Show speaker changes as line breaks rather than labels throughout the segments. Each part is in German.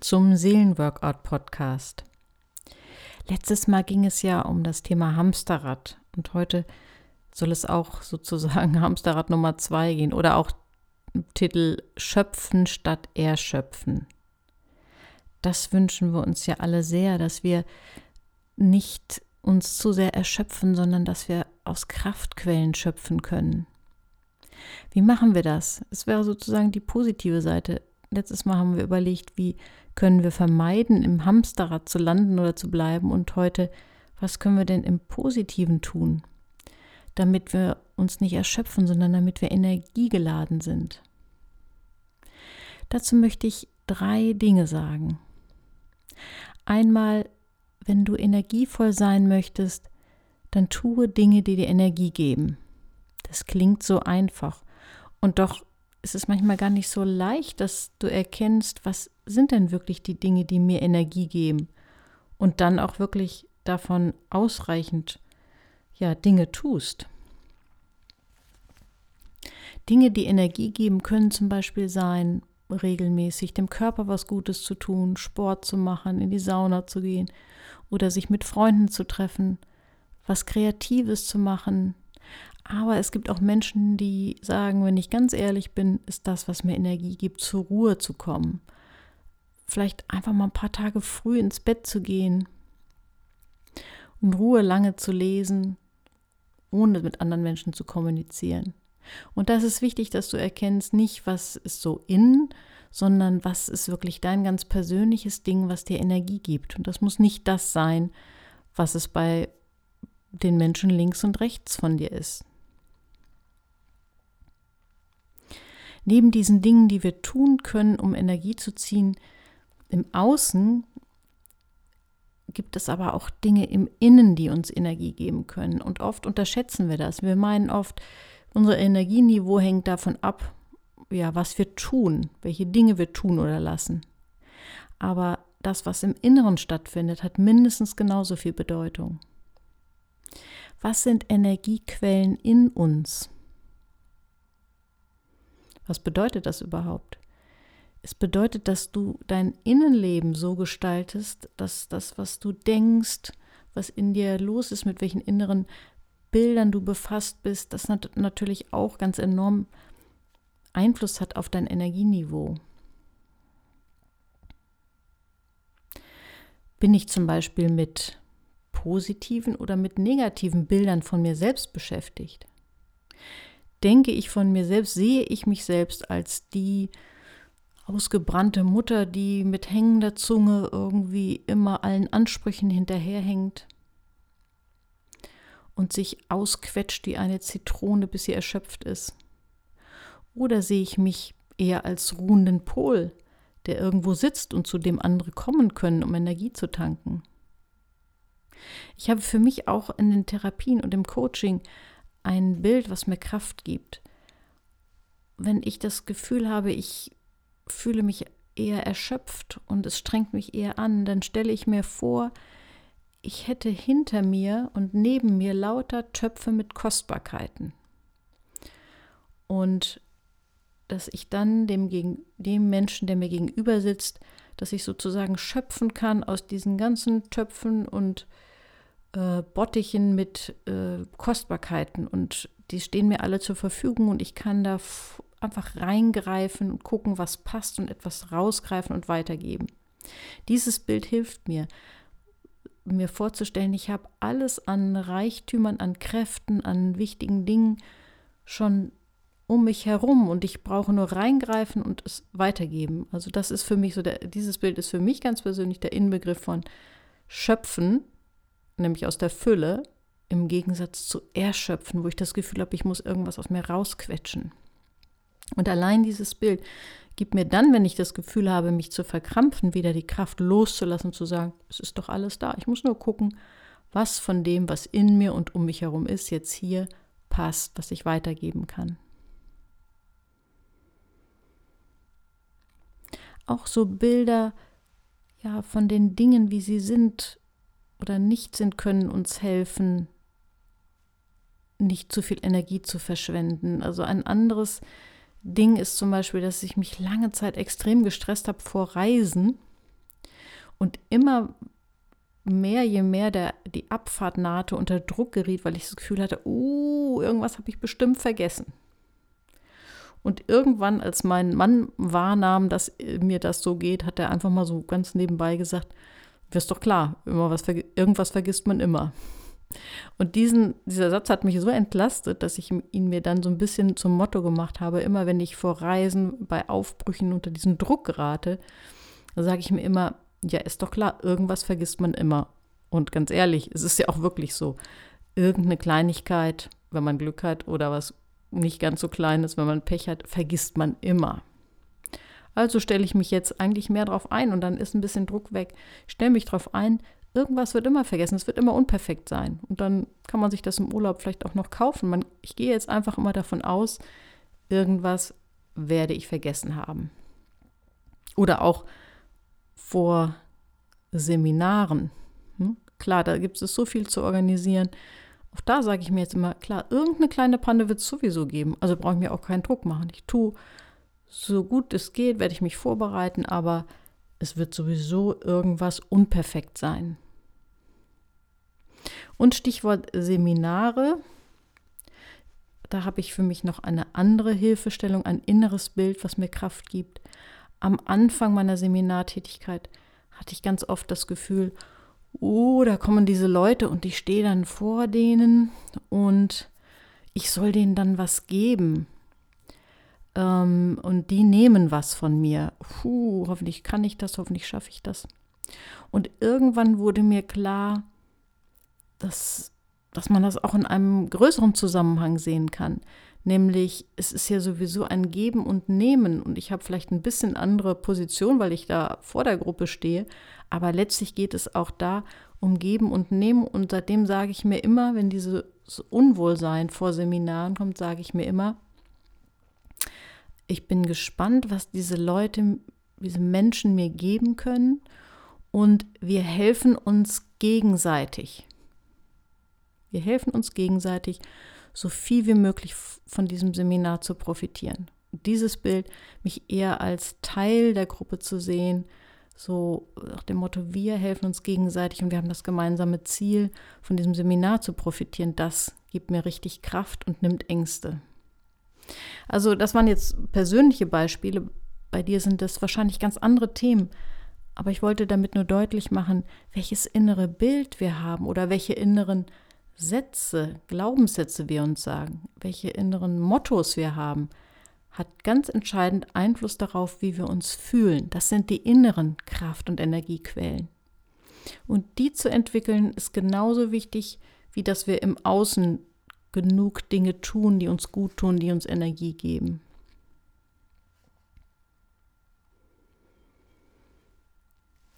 zum Seelenworkout-Podcast. Letztes Mal ging es ja um das Thema Hamsterrad und heute soll es auch sozusagen Hamsterrad Nummer zwei gehen oder auch Titel Schöpfen statt Erschöpfen. Das wünschen wir uns ja alle sehr, dass wir nicht uns zu sehr erschöpfen, sondern dass wir aus Kraftquellen schöpfen können. Wie machen wir das? Es wäre sozusagen die positive Seite. Letztes Mal haben wir überlegt, wie können wir vermeiden, im Hamsterrad zu landen oder zu bleiben. Und heute, was können wir denn im Positiven tun, damit wir uns nicht erschöpfen, sondern damit wir energiegeladen sind. Dazu möchte ich drei Dinge sagen. Einmal, wenn du energievoll sein möchtest, dann tue Dinge, die dir Energie geben. Das klingt so einfach. Und doch ist es manchmal gar nicht so leicht, dass du erkennst, was sind denn wirklich die Dinge, die mir Energie geben. Und dann auch wirklich davon ausreichend ja, Dinge tust. Dinge, die Energie geben, können zum Beispiel sein, regelmäßig dem Körper was Gutes zu tun, Sport zu machen, in die Sauna zu gehen oder sich mit Freunden zu treffen, was Kreatives zu machen, aber es gibt auch Menschen, die sagen, wenn ich ganz ehrlich bin, ist das, was mir Energie gibt, zur Ruhe zu kommen. Vielleicht einfach mal ein paar Tage früh ins Bett zu gehen und Ruhe lange zu lesen, ohne mit anderen Menschen zu kommunizieren. Und das ist wichtig, dass du erkennst, nicht was ist so in, sondern was ist wirklich dein ganz persönliches Ding, was dir Energie gibt. Und das muss nicht das sein, was es bei den Menschen links und rechts von dir ist. Neben diesen Dingen, die wir tun können, um Energie zu ziehen, im Außen gibt es aber auch Dinge im Innen, die uns Energie geben können. Und oft unterschätzen wir das. Wir meinen oft, unser Energieniveau hängt davon ab, ja, was wir tun, welche Dinge wir tun oder lassen. Aber das, was im Inneren stattfindet, hat mindestens genauso viel Bedeutung. Was sind Energiequellen in uns? Was bedeutet das überhaupt? Es bedeutet, dass du dein Innenleben so gestaltest, dass das, was du denkst, was in dir los ist, mit welchen inneren Bildern du befasst bist, das natürlich auch ganz enorm Einfluss hat auf dein Energieniveau. Bin ich zum Beispiel mit positiven oder mit negativen Bildern von mir selbst beschäftigt? Denke ich von mir selbst, sehe ich mich selbst als die ausgebrannte Mutter, die mit hängender Zunge irgendwie immer allen Ansprüchen hinterherhängt und sich ausquetscht wie eine Zitrone, bis sie erschöpft ist? Oder sehe ich mich eher als ruhenden Pol, der irgendwo sitzt und zu dem andere kommen können, um Energie zu tanken? Ich habe für mich auch in den Therapien und im Coaching ein Bild, was mir Kraft gibt. Wenn ich das Gefühl habe, ich fühle mich eher erschöpft und es strengt mich eher an, dann stelle ich mir vor, ich hätte hinter mir und neben mir lauter Töpfe mit Kostbarkeiten. Und dass ich dann dem, dem Menschen, der mir gegenüber sitzt, dass ich sozusagen schöpfen kann aus diesen ganzen Töpfen und äh, Bottichen mit äh, Kostbarkeiten und die stehen mir alle zur Verfügung und ich kann da einfach reingreifen und gucken, was passt und etwas rausgreifen und weitergeben. Dieses Bild hilft mir, mir vorzustellen, ich habe alles an Reichtümern, an Kräften, an wichtigen Dingen schon um mich herum und ich brauche nur reingreifen und es weitergeben. Also das ist für mich so, der, dieses Bild ist für mich ganz persönlich der Inbegriff von Schöpfen nämlich aus der Fülle, im Gegensatz zu Erschöpfen, wo ich das Gefühl habe, ich muss irgendwas aus mir rausquetschen. Und allein dieses Bild gibt mir dann, wenn ich das Gefühl habe, mich zu verkrampfen, wieder die Kraft loszulassen, zu sagen, es ist doch alles da. Ich muss nur gucken, was von dem, was in mir und um mich herum ist, jetzt hier passt, was ich weitergeben kann. Auch so Bilder ja von den Dingen, wie sie sind, oder nicht sind, können uns helfen, nicht zu viel Energie zu verschwenden. Also ein anderes Ding ist zum Beispiel, dass ich mich lange Zeit extrem gestresst habe vor Reisen. Und immer mehr, je mehr der, die Abfahrt nahte, unter Druck geriet, weil ich das Gefühl hatte, uh, irgendwas habe ich bestimmt vergessen. Und irgendwann, als mein Mann wahrnahm, dass mir das so geht, hat er einfach mal so ganz nebenbei gesagt, wirst doch klar, immer was, irgendwas vergisst man immer. Und diesen, dieser Satz hat mich so entlastet, dass ich ihn mir dann so ein bisschen zum Motto gemacht habe. Immer wenn ich vor Reisen bei Aufbrüchen unter diesen Druck gerate, sage ich mir immer, ja, ist doch klar, irgendwas vergisst man immer. Und ganz ehrlich, es ist ja auch wirklich so. Irgendeine Kleinigkeit, wenn man Glück hat, oder was nicht ganz so Kleines, wenn man Pech hat, vergisst man immer. Also stelle ich mich jetzt eigentlich mehr drauf ein und dann ist ein bisschen Druck weg. Stelle mich drauf ein, irgendwas wird immer vergessen, es wird immer unperfekt sein. Und dann kann man sich das im Urlaub vielleicht auch noch kaufen. Man, ich gehe jetzt einfach immer davon aus, irgendwas werde ich vergessen haben. Oder auch vor Seminaren. Hm? Klar, da gibt es so viel zu organisieren. Auch da sage ich mir jetzt immer, klar, irgendeine kleine Panne wird es sowieso geben. Also brauche ich mir auch keinen Druck machen. Ich tue so gut es geht, werde ich mich vorbereiten, aber es wird sowieso irgendwas unperfekt sein. Und Stichwort Seminare. Da habe ich für mich noch eine andere Hilfestellung, ein inneres Bild, was mir Kraft gibt. Am Anfang meiner Seminartätigkeit hatte ich ganz oft das Gefühl, oh, da kommen diese Leute und ich stehe dann vor denen und ich soll denen dann was geben. Ähm, und die nehmen was von mir. Puh, hoffentlich kann ich das, hoffentlich schaffe ich das. Und irgendwann wurde mir klar, dass, dass man das auch in einem größeren Zusammenhang sehen kann. Nämlich, es ist ja sowieso ein Geben und Nehmen und ich habe vielleicht ein bisschen andere Position, weil ich da vor der Gruppe stehe, aber letztlich geht es auch da um Geben und Nehmen und seitdem sage ich mir immer, wenn dieses Unwohlsein vor Seminaren kommt, sage ich mir immer, ich bin gespannt, was diese Leute, diese Menschen mir geben können und wir helfen uns gegenseitig. Wir helfen uns gegenseitig, so viel wie möglich von diesem Seminar zu profitieren. Dieses Bild, mich eher als Teil der Gruppe zu sehen, so nach dem Motto, wir helfen uns gegenseitig und wir haben das gemeinsame Ziel, von diesem Seminar zu profitieren, das gibt mir richtig Kraft und nimmt Ängste. Also das waren jetzt persönliche Beispiele. Bei dir sind das wahrscheinlich ganz andere Themen. Aber ich wollte damit nur deutlich machen, welches innere Bild wir haben oder welche inneren Sätze, Glaubenssätze wir uns sagen, welche inneren Mottos wir haben, hat ganz entscheidend Einfluss darauf, wie wir uns fühlen. Das sind die inneren Kraft- und Energiequellen. Und die zu entwickeln ist genauso wichtig, wie dass wir im Außen genug Dinge tun, die uns gut tun, die uns Energie geben.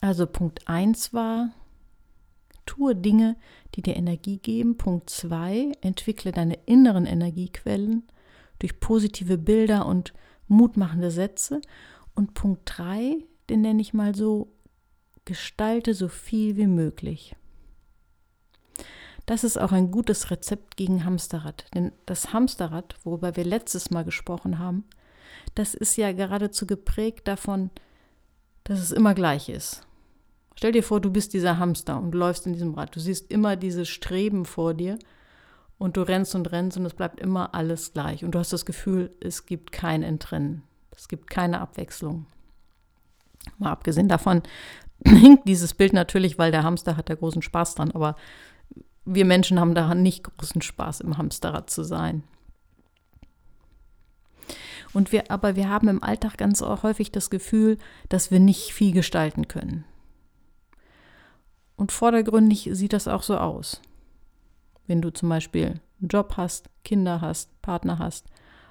Also Punkt 1 war, tue Dinge, die dir Energie geben. Punkt 2, entwickle deine inneren Energiequellen durch positive Bilder und mutmachende Sätze. Und Punkt 3, den nenne ich mal so, gestalte so viel wie möglich. Das ist auch ein gutes Rezept gegen Hamsterrad. Denn das Hamsterrad, worüber wir letztes Mal gesprochen haben, das ist ja geradezu geprägt davon, dass es immer gleich ist. Stell dir vor, du bist dieser Hamster und läufst in diesem Rad. Du siehst immer dieses Streben vor dir und du rennst und rennst und es bleibt immer alles gleich. Und du hast das Gefühl, es gibt kein Entrennen. Es gibt keine Abwechslung. Mal abgesehen davon hinkt dieses Bild natürlich, weil der Hamster hat da großen Spaß dran, aber wir Menschen haben daran nicht großen Spaß, im Hamsterrad zu sein. Und wir, aber wir haben im Alltag ganz häufig das Gefühl, dass wir nicht viel gestalten können. Und vordergründig sieht das auch so aus. Wenn du zum Beispiel einen Job hast, Kinder hast, Partner hast,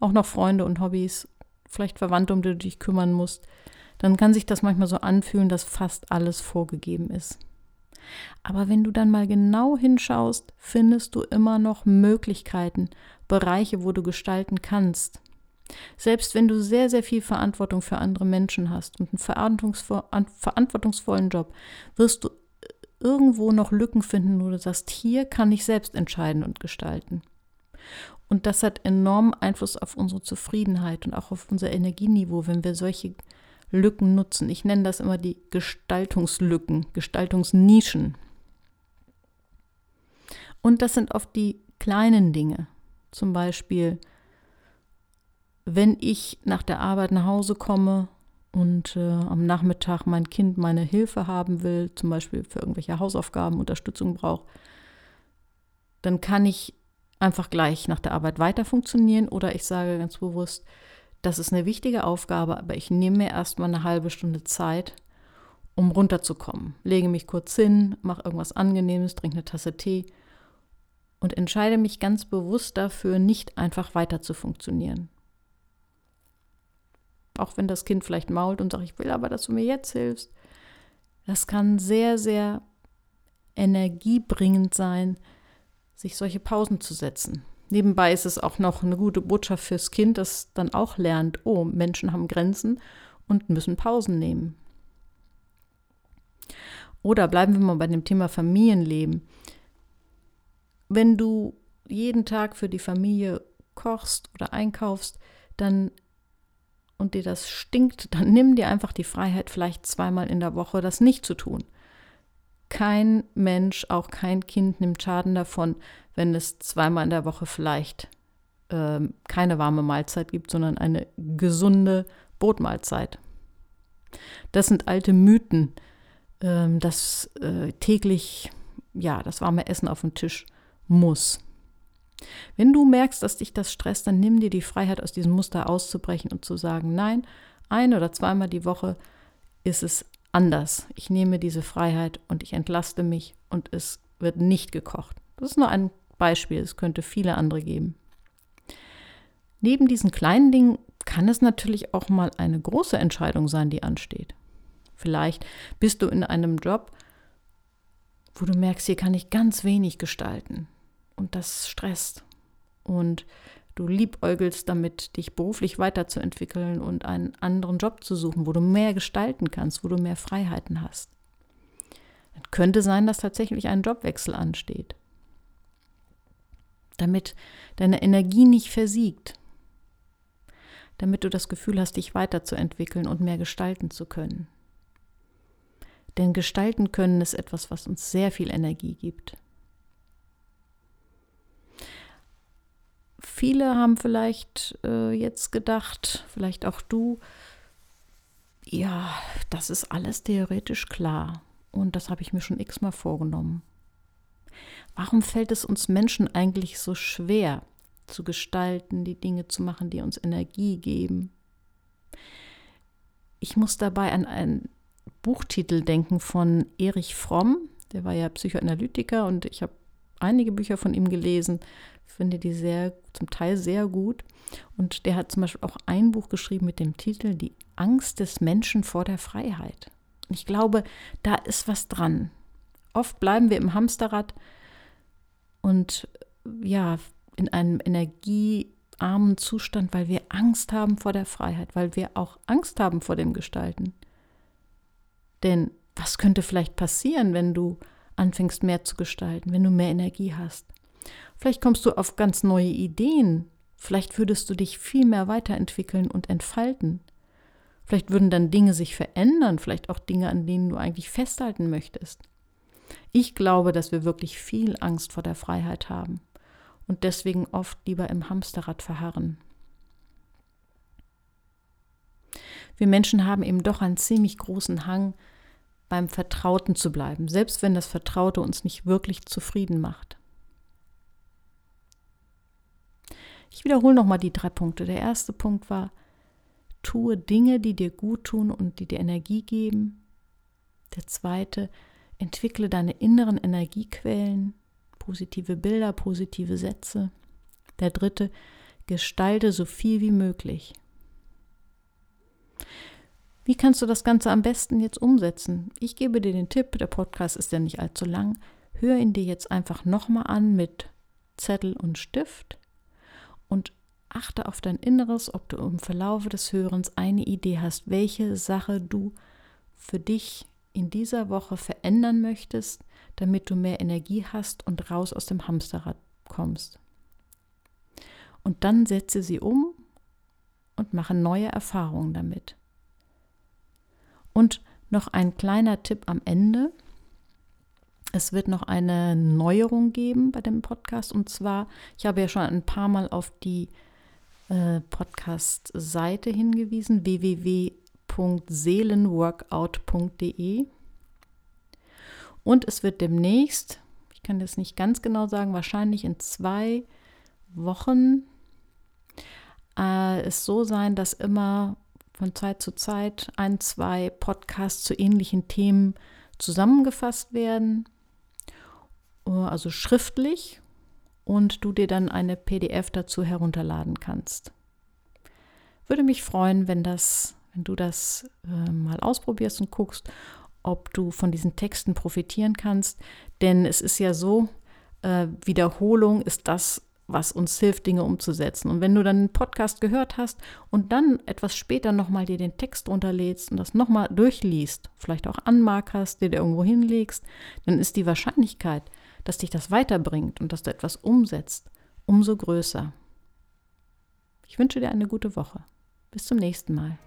auch noch Freunde und Hobbys, vielleicht Verwandte, um die du dich kümmern musst, dann kann sich das manchmal so anfühlen, dass fast alles vorgegeben ist. Aber wenn du dann mal genau hinschaust, findest du immer noch Möglichkeiten, Bereiche, wo du gestalten kannst. Selbst wenn du sehr, sehr viel Verantwortung für andere Menschen hast und einen verantwortungsvollen Job, wirst du irgendwo noch Lücken finden, wo du sagst, hier kann ich selbst entscheiden und gestalten. Und das hat enormen Einfluss auf unsere Zufriedenheit und auch auf unser Energieniveau, wenn wir solche Lücken nutzen. Ich nenne das immer die Gestaltungslücken, Gestaltungsnischen. Und das sind oft die kleinen Dinge. Zum Beispiel, wenn ich nach der Arbeit nach Hause komme und äh, am Nachmittag mein Kind meine Hilfe haben will, zum Beispiel für irgendwelche Hausaufgaben Unterstützung braucht, dann kann ich einfach gleich nach der Arbeit weiter funktionieren oder ich sage ganz bewusst, das ist eine wichtige Aufgabe, aber ich nehme mir erstmal eine halbe Stunde Zeit, um runterzukommen. Lege mich kurz hin, mache irgendwas Angenehmes, trinke eine Tasse Tee und entscheide mich ganz bewusst dafür, nicht einfach weiter zu funktionieren. Auch wenn das Kind vielleicht mault und sagt, ich will aber, dass du mir jetzt hilfst. Das kann sehr, sehr energiebringend sein, sich solche Pausen zu setzen. Nebenbei ist es auch noch eine gute Botschaft fürs Kind, das dann auch lernt, oh, Menschen haben Grenzen und müssen Pausen nehmen. Oder bleiben wir mal bei dem Thema Familienleben. Wenn du jeden Tag für die Familie kochst oder einkaufst, dann und dir das stinkt, dann nimm dir einfach die Freiheit, vielleicht zweimal in der Woche das nicht zu tun. Kein Mensch, auch kein Kind nimmt Schaden davon, wenn es zweimal in der Woche vielleicht äh, keine warme Mahlzeit gibt, sondern eine gesunde Brotmahlzeit. Das sind alte Mythen, äh, dass äh, täglich ja das warme Essen auf dem Tisch muss. Wenn du merkst, dass dich das stresst, dann nimm dir die Freiheit, aus diesem Muster auszubrechen und zu sagen, nein, ein oder zweimal die Woche ist es anders. Ich nehme diese Freiheit und ich entlaste mich und es wird nicht gekocht. Das ist nur ein Beispiel, es könnte viele andere geben. Neben diesen kleinen Dingen kann es natürlich auch mal eine große Entscheidung sein, die ansteht. Vielleicht bist du in einem Job, wo du merkst, hier kann ich ganz wenig gestalten und das stresst. Und du liebäugelst damit, dich beruflich weiterzuentwickeln und einen anderen Job zu suchen, wo du mehr gestalten kannst, wo du mehr Freiheiten hast. Es könnte sein, dass tatsächlich ein Jobwechsel ansteht, damit deine Energie nicht versiegt, damit du das Gefühl hast, dich weiterzuentwickeln und mehr gestalten zu können. Denn gestalten können ist etwas, was uns sehr viel Energie gibt. Viele haben vielleicht äh, jetzt gedacht, vielleicht auch du, ja, das ist alles theoretisch klar. Und das habe ich mir schon x-mal vorgenommen. Warum fällt es uns Menschen eigentlich so schwer, zu gestalten, die Dinge zu machen, die uns Energie geben? Ich muss dabei an einen Buchtitel denken von Erich Fromm. Der war ja Psychoanalytiker und ich habe einige Bücher von ihm gelesen finde die sehr, zum Teil sehr gut. Und der hat zum Beispiel auch ein Buch geschrieben mit dem Titel Die Angst des Menschen vor der Freiheit. Und ich glaube, da ist was dran. Oft bleiben wir im Hamsterrad und ja, in einem energiearmen Zustand, weil wir Angst haben vor der Freiheit, weil wir auch Angst haben vor dem Gestalten. Denn was könnte vielleicht passieren, wenn du anfängst mehr zu gestalten, wenn du mehr Energie hast? Vielleicht kommst du auf ganz neue Ideen. Vielleicht würdest du dich viel mehr weiterentwickeln und entfalten. Vielleicht würden dann Dinge sich verändern, vielleicht auch Dinge, an denen du eigentlich festhalten möchtest. Ich glaube, dass wir wirklich viel Angst vor der Freiheit haben und deswegen oft lieber im Hamsterrad verharren. Wir Menschen haben eben doch einen ziemlich großen Hang, beim Vertrauten zu bleiben, selbst wenn das Vertraute uns nicht wirklich zufrieden macht. Ich wiederhole nochmal die drei Punkte. Der erste Punkt war, tue Dinge, die dir gut tun und die dir Energie geben. Der zweite, entwickle deine inneren Energiequellen, positive Bilder, positive Sätze. Der dritte, gestalte so viel wie möglich. Wie kannst du das Ganze am besten jetzt umsetzen? Ich gebe dir den Tipp, der Podcast ist ja nicht allzu lang. Hör ihn dir jetzt einfach nochmal an mit Zettel und Stift und achte auf dein Inneres, ob du im Verlaufe des Hörens eine Idee hast, welche Sache du für dich in dieser Woche verändern möchtest, damit du mehr Energie hast und raus aus dem Hamsterrad kommst. Und dann setze sie um und mache neue Erfahrungen damit. Und noch ein kleiner Tipp am Ende. Es wird noch eine Neuerung geben bei dem Podcast. Und zwar, ich habe ja schon ein paar Mal auf die äh, Podcast-Seite hingewiesen, www.seelenworkout.de. Und es wird demnächst, ich kann das nicht ganz genau sagen, wahrscheinlich in zwei Wochen äh, es so sein, dass immer von Zeit zu Zeit ein, zwei Podcasts zu ähnlichen Themen zusammengefasst werden, also schriftlich, und du dir dann eine PDF dazu herunterladen kannst. Würde mich freuen, wenn das, wenn du das äh, mal ausprobierst und guckst, ob du von diesen Texten profitieren kannst. Denn es ist ja so, äh, Wiederholung ist das, was uns hilft, Dinge umzusetzen. Und wenn du dann einen Podcast gehört hast und dann etwas später nochmal dir den Text runterlädst und das nochmal durchliest, vielleicht auch anmarkerst, dir irgendwo hinlegst, dann ist die Wahrscheinlichkeit, dass dich das weiterbringt und dass du etwas umsetzt, umso größer. Ich wünsche dir eine gute Woche. Bis zum nächsten Mal.